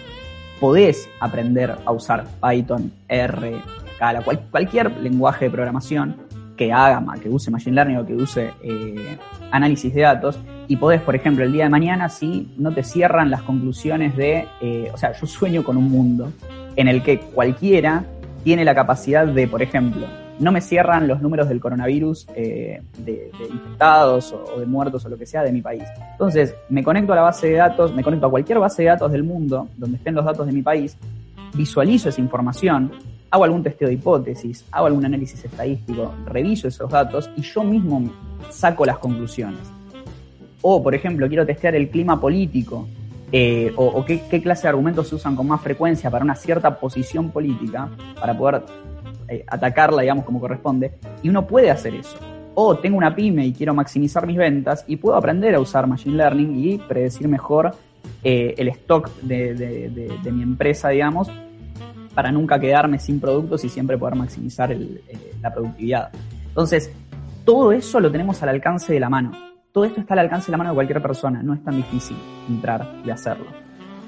podés aprender a usar Python, R, Scala, cualquier lenguaje de programación que haga, que use Machine Learning o que use eh, análisis de datos y podés, por ejemplo, el día de mañana, si no te cierran las conclusiones de, eh, o sea, yo sueño con un mundo en el que cualquiera tiene la capacidad de, por ejemplo, no me cierran los números del coronavirus eh, de, infectados o, de muertos o lo que sea de mi país. Entonces, me conecto a la base de datos, me conecto a cualquier base de datos del mundo donde estén los datos de mi país, visualizo esa información, hago algún testeo de hipótesis, hago algún análisis estadístico, reviso esos datos y yo mismo saco las conclusiones. O, por ejemplo, quiero testear el clima político, eh, o, qué, clase de argumentos se usan con más frecuencia para una cierta posición política, para poder eh, atacarla, digamos, como corresponde, y uno puede hacer eso. O tengo una pyme y quiero maximizar mis ventas y puedo aprender a usar Machine Learning y predecir mejor eh, el stock de, mi empresa, digamos, para nunca quedarme sin productos y siempre poder maximizar la productividad. Entonces, todo eso lo tenemos al alcance de la mano. Todo esto está al alcance de la mano de cualquier persona. No es tan difícil entrar y hacerlo.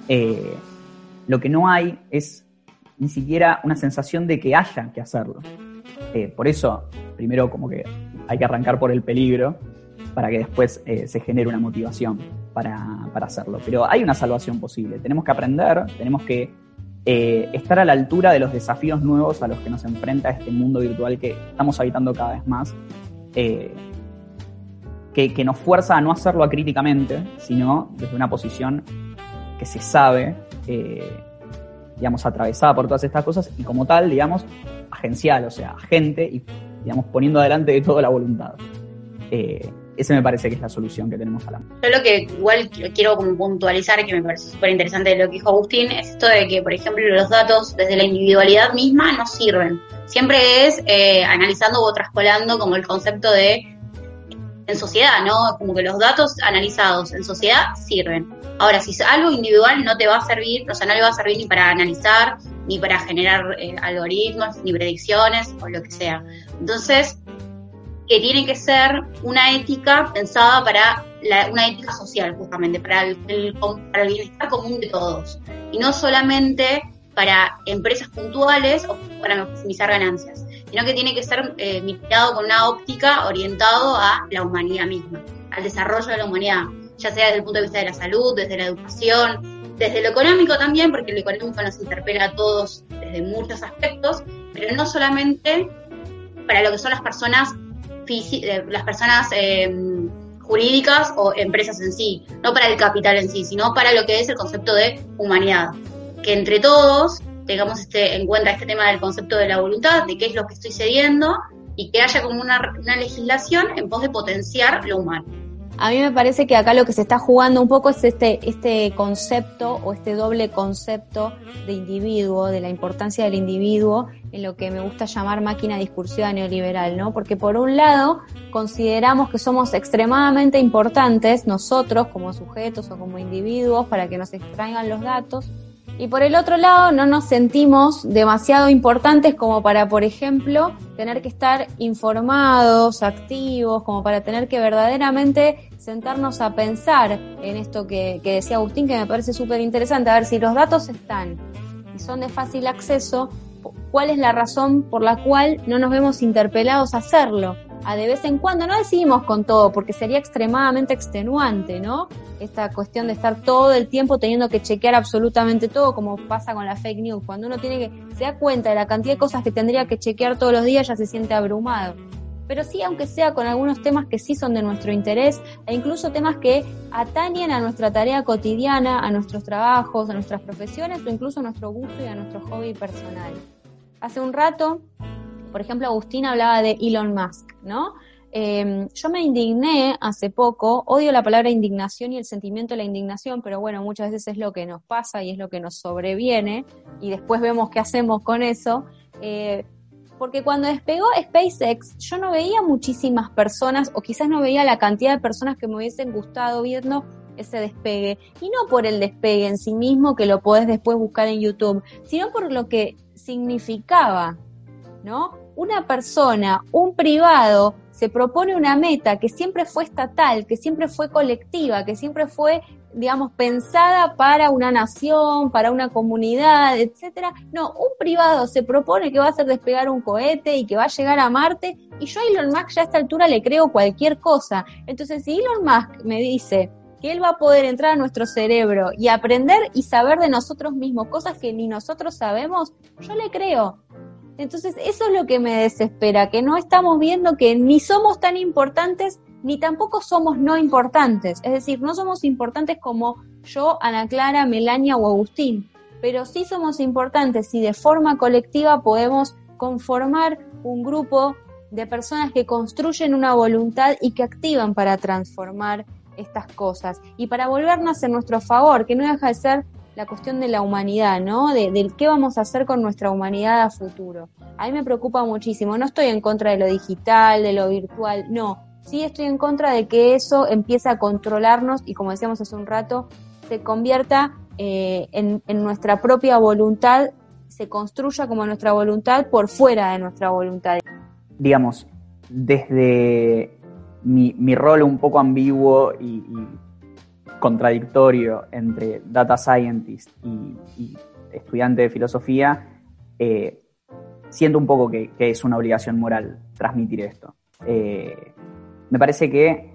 Eh, lo que no hay es ni siquiera una sensación de que haya que hacerlo. Eh, por eso, primero como que hay que arrancar por el peligro para que después eh, se genere una motivación para, para, hacerlo. Pero hay una salvación posible. Tenemos que aprender, tenemos que estar a la altura de los desafíos nuevos a los que nos enfrenta este mundo virtual que estamos habitando cada vez más eh, que, nos fuerza a no hacerlo acríticamente, sino desde una posición que se sabe, eh, digamos, atravesada por todas estas cosas y como tal, digamos, agencial, o sea, agente y, digamos, poniendo adelante de todo la voluntad. Eh, ese me parece que es la solución que tenemos a la. Yo lo que igual quiero puntualizar, que me parece súper interesante lo que dijo Agustín, es esto de que, por ejemplo, los datos desde la individualidad misma no sirven. Siempre es eh, analizando o trascolando como el concepto de en sociedad, ¿no? Como que los datos analizados en sociedad sirven. Ahora, si algo individual no te va a servir, o sea, no le va a servir ni para analizar, ni para generar eh, algoritmos, ni predicciones, o lo que sea. Entonces, que tiene que ser una ética pensada para una ética social, justamente, para el, para el bienestar común de todos. Y no solamente para empresas puntuales o para maximizar ganancias, sino que tiene que ser eh, mirado con una óptica orientado a la humanidad misma, al desarrollo de la humanidad, ya sea desde el punto de vista de la salud, desde la educación, desde lo económico también, porque lo económico nos interpela a todos desde muchos aspectos, pero no solamente para lo que son las personas las personas em, jurídicas o empresas en sí, no para el capital en sí, sino para lo que es el concepto de humanidad. Que entre todos tengamos este, en cuenta este tema del concepto de la voluntad, de qué es lo que estoy cediendo y que haya como una, una legislación en pos de potenciar lo humano. A mí me parece que acá lo que se está jugando un poco es este, este concepto o este doble concepto de individuo, de la importancia del individuo en lo que me gusta llamar máquina discursiva neoliberal, ¿no? Porque por un lado consideramos que somos extremadamente importantes nosotros como sujetos o como individuos para que nos extraigan los datos, y por el otro lado, no nos sentimos demasiado importantes como para, por ejemplo, tener que estar informados, activos, como para tener que verdaderamente sentarnos a pensar en esto que, decía Agustín, que me parece súper interesante. A ver, si los datos están y son de fácil acceso, ¿cuál es la razón por la cual no nos vemos interpelados a hacerlo? A de vez en cuando, no decidimos con todo, porque sería extremadamente extenuante, ¿no? Esta cuestión de estar todo el tiempo teniendo que chequear absolutamente todo, como pasa con la fake news. Cuando uno tiene que, se da cuenta de la cantidad de cosas que tendría que chequear todos los días, ya se siente abrumado. Pero sí, aunque sea con algunos temas que sí son de nuestro interés, e incluso temas que atañen a nuestra tarea cotidiana, a nuestros trabajos, a nuestras profesiones, o incluso a nuestro gusto y a nuestro hobby personal. Hace un rato por ejemplo, Agustín hablaba de Elon Musk, ¿no? Em, yo me indigné hace poco, odio la palabra indignación y el sentimiento de la indignación, pero bueno, muchas veces es lo que nos pasa y es lo que nos sobreviene y después vemos qué hacemos con eso. Eh, porque cuando despegó SpaceX, yo no veía muchísimas personas, o quizás no veía la cantidad de personas que me hubiesen gustado viendo ese despegue. Y no por el despegue en sí mismo, que lo podés después buscar en YouTube, sino por lo que significaba, ¿no? Una persona, un privado, se propone una meta que siempre fue estatal, que siempre fue colectiva, que siempre fue, digamos, pensada para una nación, para una comunidad, etcétera. No, un privado se propone que va a hacer despegar un cohete y que va a llegar a Marte, y yo a Elon Musk ya a esta altura le creo cualquier cosa. Entonces, si Elon Musk me dice que él va a poder entrar a nuestro cerebro y aprender y saber de nosotros mismos cosas que ni nosotros sabemos, yo le creo. Entonces, eso es lo que me desespera, que no estamos viendo que ni somos tan importantes, ni tampoco somos no importantes. Es decir, no somos importantes como yo, Ana Clara, Melania o Agustín, pero sí somos importantes y de forma colectiva podemos conformar un grupo de personas que construyen una voluntad y que activan para transformar estas cosas y para volvernos en nuestro favor, que no deja de ser la cuestión de la humanidad, ¿no? De, del qué vamos a hacer con nuestra humanidad a futuro. A mí me preocupa muchísimo. No estoy en contra de lo digital, de lo virtual, no. Sí estoy en contra de que eso empiece a controlarnos y, como decíamos hace un rato, se convierta eh, en, nuestra propia voluntad, se construya como nuestra voluntad por fuera de nuestra voluntad. Digamos, desde mi, rol un poco ambiguo y contradictorio entre data scientist y, estudiante de filosofía, eh, siento un poco que, que, es una obligación moral transmitir esto. Eh, me parece que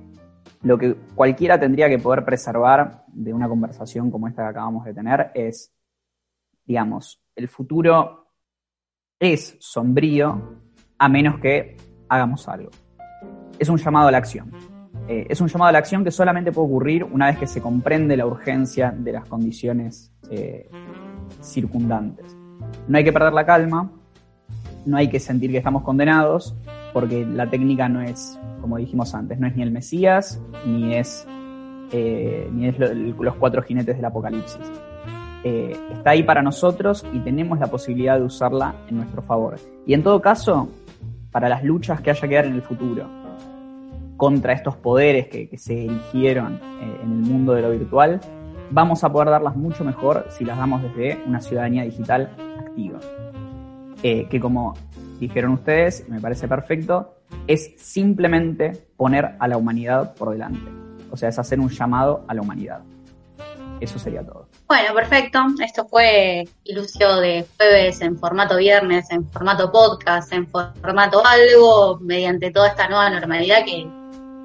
lo que cualquiera tendría que poder preservar de una conversación como esta que acabamos de tener es, digamos, el futuro es sombrío a menos que hagamos algo. Es un llamado a la acción. Eh, es un llamado a la acción que solamente puede ocurrir una vez que se comprende la urgencia de las condiciones eh, circundantes. No hay que perder la calma, no hay que sentir que estamos condenados, porque la técnica no es, como dijimos antes, no es ni el Mesías, ni es, eh, ni es lo, los cuatro jinetes del apocalipsis. Está ahí para nosotros y tenemos la posibilidad de usarla en nuestro favor. Y en todo caso, para las luchas que haya que dar en el futuro contra estos poderes que, se erigieron eh, en el mundo de lo virtual, vamos a poder darlas mucho mejor si las damos desde una ciudadanía digital activa. Eh, que como dijeron ustedes, me parece perfecto, es simplemente poner a la humanidad por delante. O sea, es hacer un llamado a la humanidad. Eso sería todo. Bueno, perfecto. Esto fue Ilusio de jueves en formato viernes, en formato podcast, en formato algo, mediante toda esta nueva normalidad que,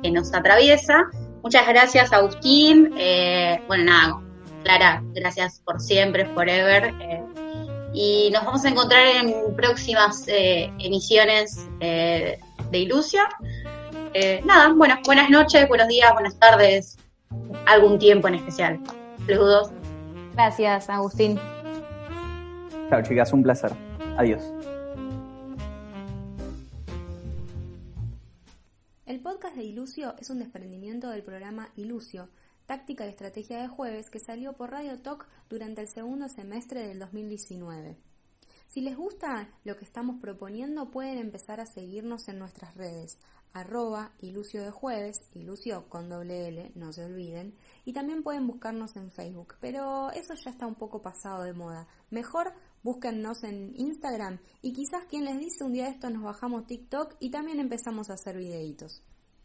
que nos atraviesa. Muchas gracias, Agustín. Eh, bueno, nada, Clara, gracias por siempre, forever. Eh, y nos vamos a encontrar en próximas eh, emisiones eh, de Ilusia. Eh, nada, bueno, buenas noches, buenos días, buenas tardes, algún tiempo en especial. Saludos. Gracias, Agustín. Chao, chicas, un placer. Adiós. El podcast de Ilusio es un desprendimiento del programa Ilusio, táctica y estrategia de jueves que salió por Radio Talk durante el segundo semestre del 2019. Si les gusta lo que estamos proponiendo, pueden empezar a seguirnos en nuestras redes, arroba ilusio de jueves, ilusio con doble L, no se olviden, y también pueden buscarnos en Facebook, pero eso ya está un poco pasado de moda. Mejor búsquennos en Instagram y quizás quien les dice un día de esto nos bajamos TikTok y también empezamos a hacer videitos.